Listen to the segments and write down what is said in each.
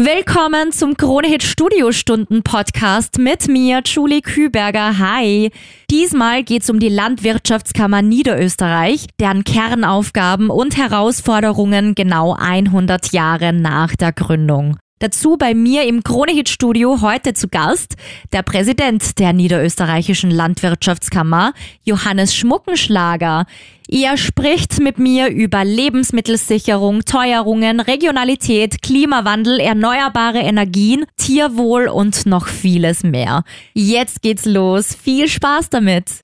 Willkommen zum Kronehit Studiostunden Podcast mit mir, Julie Küberger. Hi. Diesmal geht's um die Landwirtschaftskammer Niederösterreich, deren Kernaufgaben und Herausforderungen genau 100 Jahre nach der Gründung. Dazu bei mir im Kronehit-Studio heute zu Gast der Präsident der Niederösterreichischen Landwirtschaftskammer, Johannes Schmuckenschlager. Er spricht mit mir über Lebensmittelsicherung, Teuerungen, Regionalität, Klimawandel, erneuerbare Energien, Tierwohl und noch vieles mehr. Jetzt geht's los. Viel Spaß damit!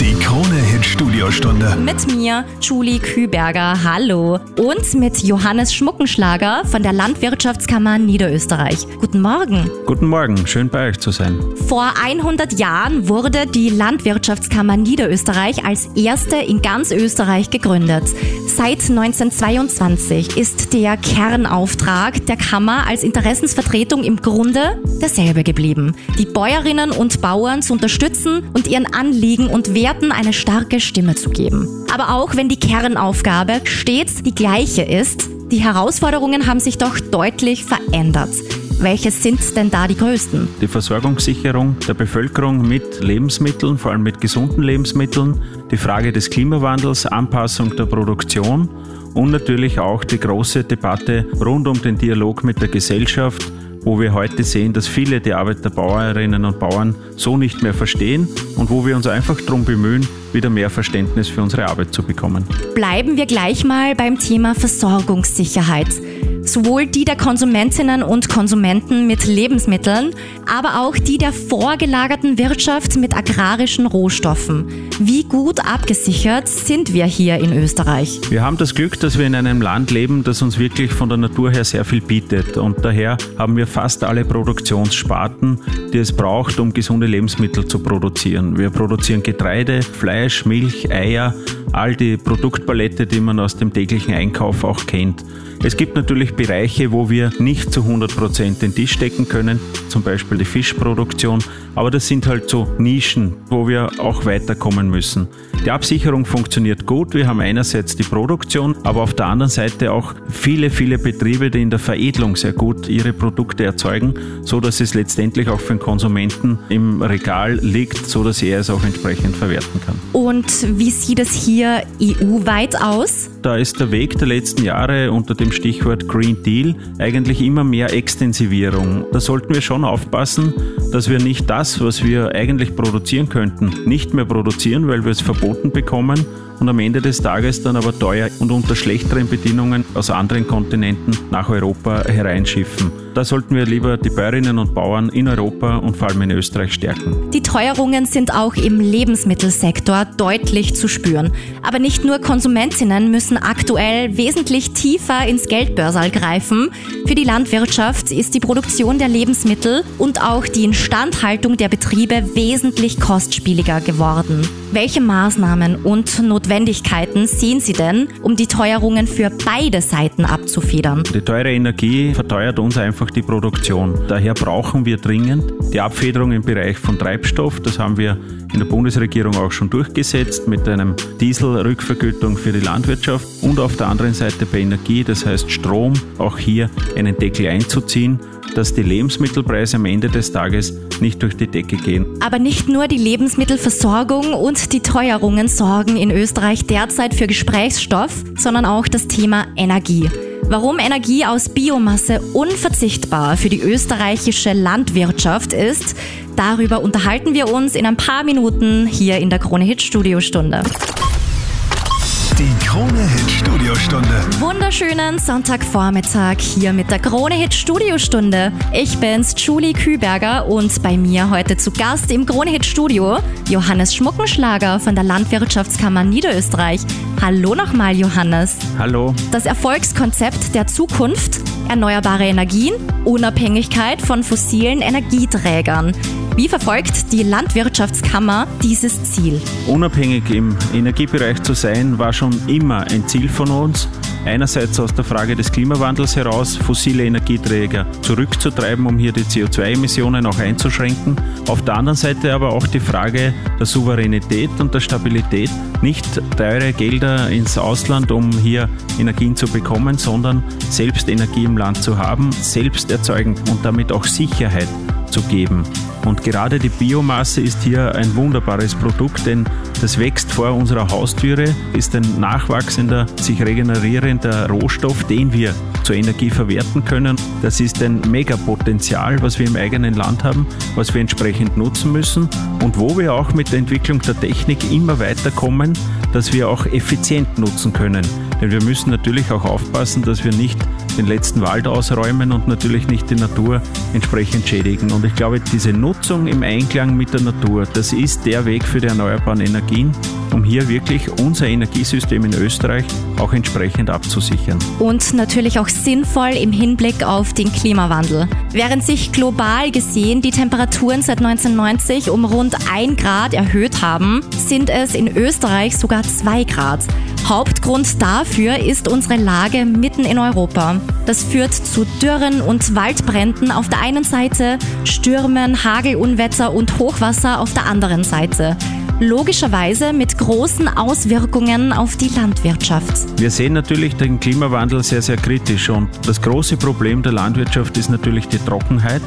Die Krone-Hit Studiostunde. Mit mir, Julie Küberger, hallo. Und mit Johannes Schmuckenschlager von der Landwirtschaftskammer Niederösterreich. Guten Morgen. Guten Morgen, schön bei euch zu sein. Vor 100 Jahren wurde die Landwirtschaftskammer Niederösterreich als erste in ganz Österreich gegründet. Seit 1922 ist der Kernauftrag der Kammer als Interessensvertretung im Grunde derselbe geblieben. Die Bäuerinnen und Bauern zu unterstützen und ihren Anliegen und Werten eine starke Stimme zu geben. Aber auch wenn die Kernaufgabe stets die gleiche ist, die Herausforderungen haben sich doch deutlich verändert. Welche sind denn da die größten? Die Versorgungssicherung der Bevölkerung mit Lebensmitteln, vor allem mit gesunden Lebensmitteln, die Frage des Klimawandels, Anpassung der Produktion und natürlich auch die große Debatte rund um den Dialog mit der Gesellschaft, wo wir heute sehen, dass viele die Arbeit der Bauerinnen und Bauern so nicht mehr verstehen und wo wir uns einfach darum bemühen, wieder mehr Verständnis für unsere Arbeit zu bekommen. Bleiben wir gleich mal beim Thema Versorgungssicherheit. Sowohl die der Konsumentinnen und Konsumenten mit Lebensmitteln, aber auch die der vorgelagerten Wirtschaft mit agrarischen Rohstoffen. Wie gut abgesichert sind wir hier in Österreich? Wir haben das Glück, dass wir in einem Land leben, das uns wirklich von der Natur her sehr viel bietet. Und daher haben wir fast alle Produktionssparten, die es braucht, um gesunde Lebensmittel zu produzieren. Wir produzieren Getreide, Fleisch, Milch, Eier, all die Produktpalette, die man aus dem täglichen Einkauf auch kennt. Es gibt natürlich Bereiche, wo wir nicht zu 100% den Tisch decken können, zum Beispiel die Fischproduktion, aber das sind halt so Nischen, wo wir auch weiterkommen müssen. Die Absicherung funktioniert gut. Wir haben einerseits die Produktion, aber auf der anderen Seite auch viele, viele Betriebe, die in der Veredelung sehr gut ihre Produkte erzeugen, so dass es letztendlich auch für den Konsumenten im Regal liegt, so dass er es auch entsprechend verwerten kann. Und wie sieht es hier EU-weit aus? Da ist der Weg der letzten Jahre unter dem Stichwort Green Deal eigentlich immer mehr Extensivierung. Da sollten wir schon aufpassen, dass wir nicht das, was wir eigentlich produzieren könnten, nicht mehr produzieren, weil wir es verboten bekommen und am Ende des Tages dann aber teuer und unter schlechteren Bedingungen aus anderen Kontinenten nach Europa hereinschiffen. Da sollten wir lieber die Bäuerinnen und Bauern in Europa und vor allem in Österreich stärken. Die Teuerungen sind auch im Lebensmittelsektor deutlich zu spüren. Aber nicht nur Konsumentinnen müssen aktuell wesentlich tiefer ins Geldbörsal greifen. Für die Landwirtschaft ist die Produktion der Lebensmittel und auch die Instandhaltung der Betriebe wesentlich kostspieliger geworden. Welche Maßnahmen und Notwendigkeiten sehen Sie denn, um die Teuerungen für beide Seiten abzufedern? Die teure Energie verteuert uns einfach die Produktion. Daher brauchen wir dringend die Abfederung im Bereich von Treibstoff. Das haben wir in der Bundesregierung auch schon durchgesetzt mit einem Dieselrückvergütung für die Landwirtschaft und auf der anderen Seite bei Energie, das heißt Strom, auch hier einen Deckel einzuziehen dass die Lebensmittelpreise am Ende des Tages nicht durch die Decke gehen. Aber nicht nur die Lebensmittelversorgung und die Teuerungen sorgen in Österreich derzeit für Gesprächsstoff, sondern auch das Thema Energie. Warum Energie aus Biomasse unverzichtbar für die österreichische Landwirtschaft ist, darüber unterhalten wir uns in ein paar Minuten hier in der Krone Hit Studiostunde. Die Krone Hit Studiostunde. Wunderschönen Sonntagvormittag hier mit der Krone Hit Studiostunde. Ich bin's, Julie Küberger und bei mir heute zu Gast im Krone Hit Studio Johannes Schmuckenschlager von der Landwirtschaftskammer Niederösterreich. Hallo nochmal, Johannes. Hallo. Das Erfolgskonzept der Zukunft, erneuerbare Energien, Unabhängigkeit von fossilen Energieträgern. Wie verfolgt die Landwirtschaftskammer dieses Ziel? Unabhängig im Energiebereich zu sein, war schon immer ein Ziel von uns. einerseits aus der Frage des Klimawandels heraus, fossile Energieträger zurückzutreiben, um hier die CO2-Emissionen auch einzuschränken. Auf der anderen Seite aber auch die Frage der Souveränität und der Stabilität, nicht teure Gelder ins Ausland, um hier Energien zu bekommen, sondern selbst Energie im Land zu haben, selbst erzeugen und damit auch Sicherheit zu geben. Und gerade die Biomasse ist hier ein wunderbares Produkt, denn das wächst vor unserer Haustüre, ist ein nachwachsender, sich regenerierender Rohstoff, den wir zur Energie verwerten können. Das ist ein Megapotenzial, was wir im eigenen Land haben, was wir entsprechend nutzen müssen und wo wir auch mit der Entwicklung der Technik immer weiterkommen, dass wir auch effizient nutzen können. Denn wir müssen natürlich auch aufpassen, dass wir nicht den letzten Wald ausräumen und natürlich nicht die Natur entsprechend schädigen. Und ich glaube, diese Nutzung im Einklang mit der Natur, das ist der Weg für die erneuerbaren Energien, um hier wirklich unser Energiesystem in Österreich auch entsprechend abzusichern. Und natürlich auch sinnvoll im Hinblick auf den Klimawandel. Während sich global gesehen die Temperaturen seit 1990 um rund 1 Grad erhöht haben, sind es in Österreich sogar 2 Grad. Hauptgrund dafür ist unsere Lage mitten in Europa. Das führt zu Dürren und Waldbränden auf der einen Seite, Stürmen, Hagelunwetter und Hochwasser auf der anderen Seite logischerweise mit großen Auswirkungen auf die Landwirtschaft. Wir sehen natürlich den Klimawandel sehr, sehr kritisch und das große Problem der Landwirtschaft ist natürlich die Trockenheit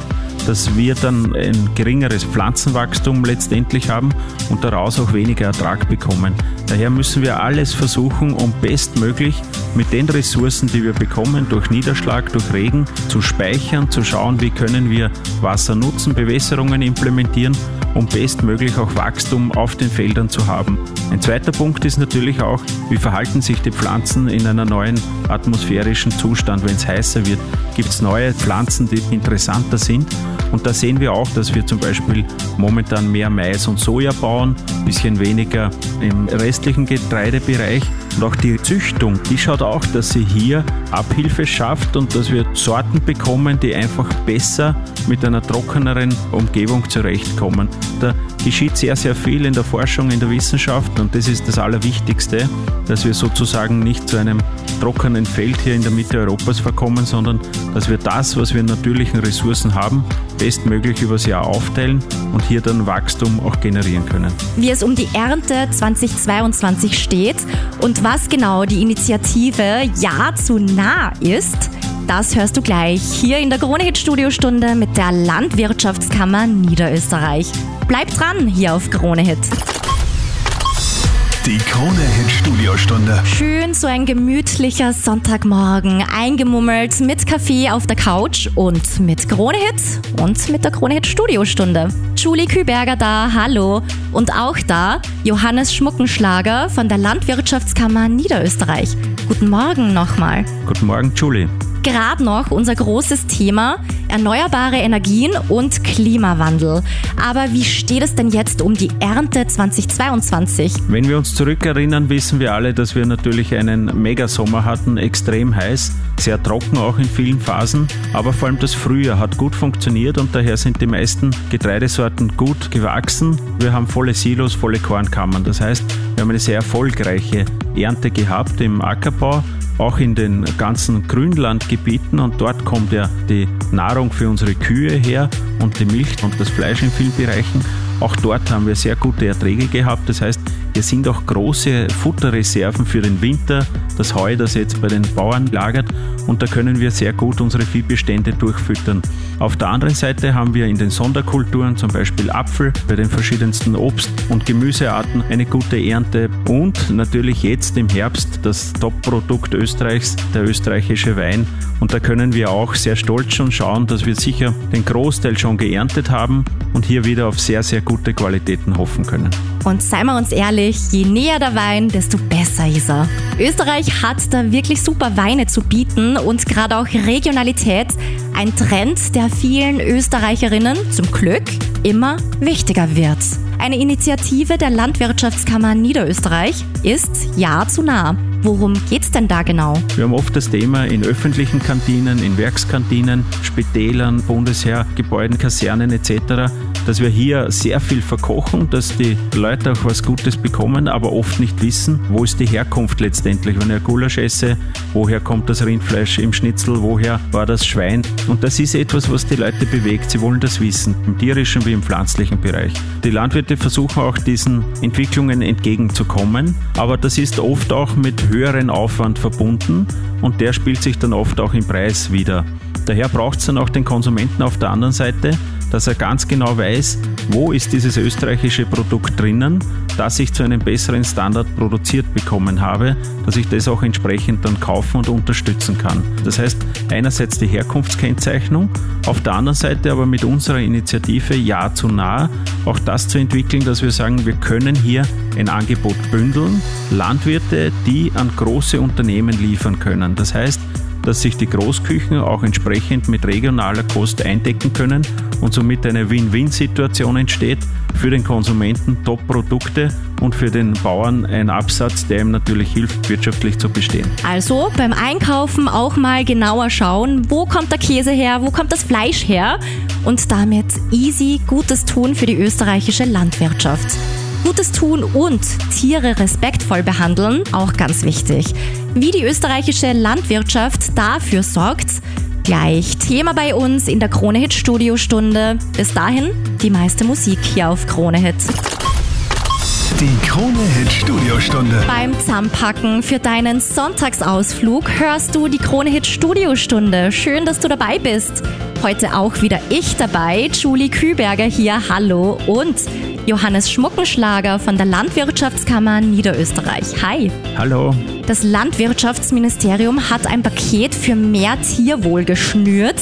dass wir dann ein geringeres Pflanzenwachstum letztendlich haben und daraus auch weniger Ertrag bekommen. Daher müssen wir alles versuchen, um bestmöglich mit den Ressourcen, die wir bekommen, durch Niederschlag, durch Regen, zu speichern, zu schauen, wie können wir Wasser nutzen, Bewässerungen implementieren, um bestmöglich auch Wachstum auf den Feldern zu haben. Ein zweiter Punkt ist natürlich auch, wie verhalten sich die Pflanzen in einer neuen atmosphärischen Zustand. Wenn es heißer wird, gibt es neue Pflanzen, die interessanter sind. Und da sehen wir auch, dass wir zum Beispiel momentan mehr Mais und Soja bauen, ein bisschen weniger im restlichen Getreidebereich. Und auch die Züchtung, die schaut auch, dass sie hier Abhilfe schafft und dass wir Sorten bekommen, die einfach besser mit einer trockeneren Umgebung zurechtkommen. Da geschieht sehr, sehr viel in der Forschung, in der Wissenschaft und das ist das Allerwichtigste, dass wir sozusagen nicht zu einem trockenen Feld hier in der Mitte Europas verkommen, sondern dass wir das, was wir in natürlichen Ressourcen haben, bestmöglich übers Jahr aufteilen und hier dann Wachstum auch generieren können. Wie es um die Ernte 2022 steht und was genau die Initiative Ja zu nah ist, das hörst du gleich hier in der Krone Hit Studiostunde mit der Landwirtschaftskammer Niederösterreich. Bleib dran hier auf Krone Hit. Die Krone Hit Studiostunde. Schön so ein gemütlicher Sonntagmorgen, eingemummelt mit Kaffee auf der Couch und mit Krone Hit und mit der Krone Hit Studiostunde. Julie Küberger da, hallo. Und auch da Johannes Schmuckenschlager von der Landwirtschaftskammer Niederösterreich. Guten Morgen nochmal. Guten Morgen, Julie gerade noch unser großes Thema erneuerbare Energien und Klimawandel. Aber wie steht es denn jetzt um die Ernte 2022? Wenn wir uns zurückerinnern, wissen wir alle, dass wir natürlich einen Megasommer hatten, extrem heiß, sehr trocken auch in vielen Phasen. Aber vor allem das Frühjahr hat gut funktioniert und daher sind die meisten Getreidesorten gut gewachsen. Wir haben volle Silos, volle Kornkammern. Das heißt, wir haben eine sehr erfolgreiche Ernte gehabt im Ackerbau auch in den ganzen Grünlandgebieten und dort kommt ja die Nahrung für unsere Kühe her und die Milch und das Fleisch in vielen Bereichen. Auch dort haben wir sehr gute Erträge gehabt. Das heißt, hier sind auch große Futterreserven für den Winter, das Heu, das jetzt bei den Bauern lagert und da können wir sehr gut unsere Viehbestände durchfüttern. Auf der anderen Seite haben wir in den Sonderkulturen zum Beispiel Apfel, bei den verschiedensten Obst- und Gemüsearten eine gute Ernte und natürlich jetzt im Herbst das Top-Produkt Österreichs, der österreichische Wein. Und da können wir auch sehr stolz schon schauen, dass wir sicher den Großteil schon geerntet haben und hier wieder auf sehr, sehr gute Qualitäten hoffen können. Und seien wir uns ehrlich, je näher der Wein, desto besser ist er. Österreich hat da wirklich super Weine zu bieten und gerade auch Regionalität, ein Trend, der vielen Österreicherinnen zum Glück immer wichtiger wird. Eine Initiative der Landwirtschaftskammer Niederösterreich ist Ja zu nah. Worum geht's denn da genau? Wir haben oft das Thema in öffentlichen Kantinen, in Werkskantinen, Spitälern, Bundesheergebäuden, Kasernen etc dass wir hier sehr viel verkochen, dass die Leute auch was Gutes bekommen, aber oft nicht wissen, wo ist die Herkunft letztendlich. Wenn ich Gulasch esse, woher kommt das Rindfleisch im Schnitzel, woher war das Schwein? Und das ist etwas, was die Leute bewegt. Sie wollen das wissen, im tierischen wie im pflanzlichen Bereich. Die Landwirte versuchen auch diesen Entwicklungen entgegenzukommen, aber das ist oft auch mit höheren Aufwand verbunden und der spielt sich dann oft auch im Preis wieder. Daher braucht es dann auch den Konsumenten auf der anderen Seite, dass er ganz genau weiß, wo ist dieses österreichische Produkt drinnen, das ich zu einem besseren Standard produziert bekommen habe, dass ich das auch entsprechend dann kaufen und unterstützen kann. Das heißt, einerseits die Herkunftskennzeichnung, auf der anderen Seite aber mit unserer Initiative Ja zu nah auch das zu entwickeln, dass wir sagen, wir können hier ein Angebot bündeln, Landwirte, die an große Unternehmen liefern können. Das heißt, dass sich die Großküchen auch entsprechend mit regionaler Kost eindecken können und somit eine Win-Win-Situation entsteht. Für den Konsumenten Top-Produkte und für den Bauern ein Absatz, der ihm natürlich hilft, wirtschaftlich zu bestehen. Also beim Einkaufen auch mal genauer schauen, wo kommt der Käse her, wo kommt das Fleisch her und damit easy Gutes tun für die österreichische Landwirtschaft. Gutes tun und Tiere respektvoll behandeln, auch ganz wichtig. Wie die österreichische Landwirtschaft dafür sorgt, gleich Thema bei uns in der Kronehit Studiostunde. Bis dahin die meiste Musik hier auf Kronehit. Die Kronehit Studiostunde. Beim Zahnpacken für deinen Sonntagsausflug hörst du die Kronehit Studiostunde. Schön, dass du dabei bist. Heute auch wieder ich dabei, Julie Küberger hier, hallo und Johannes Schmuckenschlager von der Landwirtschaftskammer Niederösterreich. Hi. Hallo. Das Landwirtschaftsministerium hat ein Paket für mehr Tierwohl geschnürt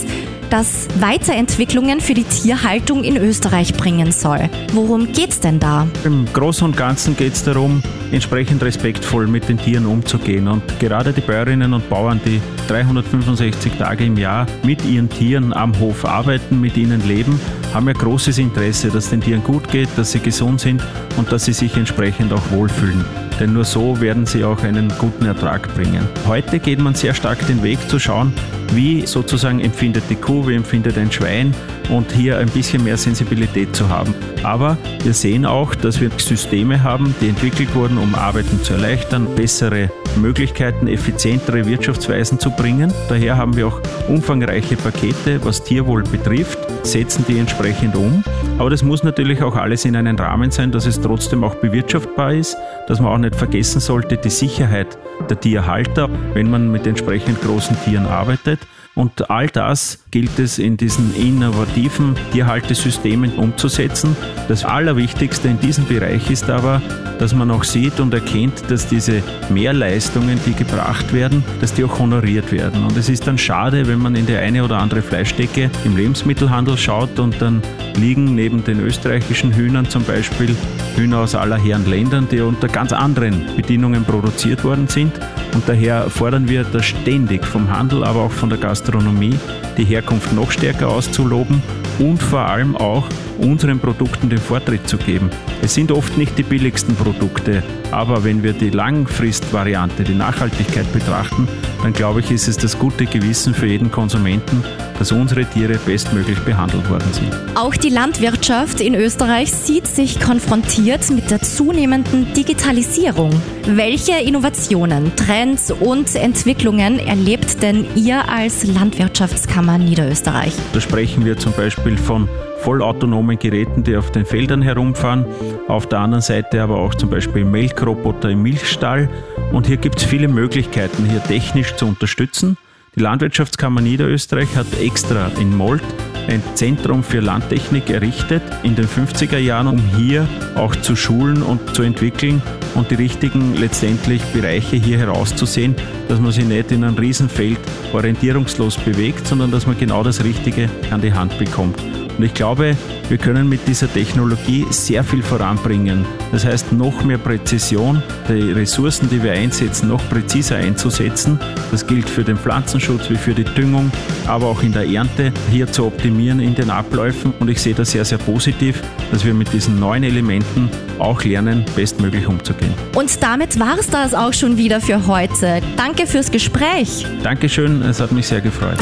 das Weiterentwicklungen für die Tierhaltung in Österreich bringen soll. Worum geht's denn da? Im Großen und Ganzen geht es darum, entsprechend respektvoll mit den Tieren umzugehen. Und gerade die Bäuerinnen und Bauern, die 365 Tage im Jahr mit ihren Tieren am Hof arbeiten, mit ihnen leben, haben ja großes Interesse, dass den Tieren gut geht, dass sie gesund sind und dass sie sich entsprechend auch wohlfühlen denn nur so werden sie auch einen guten Ertrag bringen. Heute geht man sehr stark den Weg zu schauen, wie sozusagen empfindet die Kuh, wie empfindet ein Schwein und hier ein bisschen mehr Sensibilität zu haben. Aber wir sehen auch, dass wir Systeme haben, die entwickelt wurden, um Arbeiten zu erleichtern, bessere Möglichkeiten, effizientere Wirtschaftsweisen zu bringen. Daher haben wir auch umfangreiche Pakete, was Tierwohl betrifft, setzen die entsprechend um. Aber das muss natürlich auch alles in einem Rahmen sein, dass es trotzdem auch bewirtschaftbar ist, dass man auch nicht vergessen sollte, die Sicherheit der Tierhalter, wenn man mit entsprechend großen Tieren arbeitet. Und all das gilt es in diesen innovativen Tierhaltesystemen umzusetzen. Das Allerwichtigste in diesem Bereich ist aber, dass man auch sieht und erkennt, dass diese Mehrleistungen, die gebracht werden, dass die auch honoriert werden. Und es ist dann schade, wenn man in die eine oder andere Fleischdecke im Lebensmittelhandel schaut und dann liegen neben den österreichischen Hühnern zum Beispiel Hühner aus aller Herren Ländern, die unter ganz anderen Bedingungen produziert worden sind. Und daher fordern wir das ständig vom Handel, aber auch von der Gastronomie, die Herkunft noch stärker auszuloben und vor allem auch unseren Produkten den Vortritt zu geben. Es sind oft nicht die billigsten Produkte, aber wenn wir die Langfristvariante, die Nachhaltigkeit betrachten, dann glaube ich, ist es das gute Gewissen für jeden Konsumenten, dass unsere Tiere bestmöglich behandelt worden sind. Auch die Landwirtschaft in Österreich sieht sich konfrontiert mit der zunehmenden Digitalisierung. Welche Innovationen, Trends und Entwicklungen erlebt denn ihr als Landwirtschaftskammer Niederösterreich? Da sprechen wir zum Beispiel von vollautonomen Geräten, die auf den Feldern herumfahren. Auf der anderen Seite aber auch zum Beispiel Melkroboter im Milchstall. Und hier gibt es viele Möglichkeiten, hier technisch zu unterstützen. Die Landwirtschaftskammer Niederösterreich hat extra in Molt ein Zentrum für Landtechnik errichtet in den 50er Jahren, um hier auch zu schulen und zu entwickeln und die richtigen letztendlich Bereiche hier herauszusehen, dass man sich nicht in einem Riesenfeld orientierungslos bewegt, sondern dass man genau das Richtige an die Hand bekommt. Und ich glaube, wir können mit dieser Technologie sehr viel voranbringen. Das heißt, noch mehr Präzision, die Ressourcen, die wir einsetzen, noch präziser einzusetzen. Das gilt für den Pflanzenschutz wie für die Düngung, aber auch in der Ernte hier zu optimieren in den Abläufen. Und ich sehe das sehr, sehr positiv, dass wir mit diesen neuen Elementen auch lernen, bestmöglich umzugehen. Und damit war es das auch schon wieder für heute. Danke fürs Gespräch. Dankeschön, es hat mich sehr gefreut.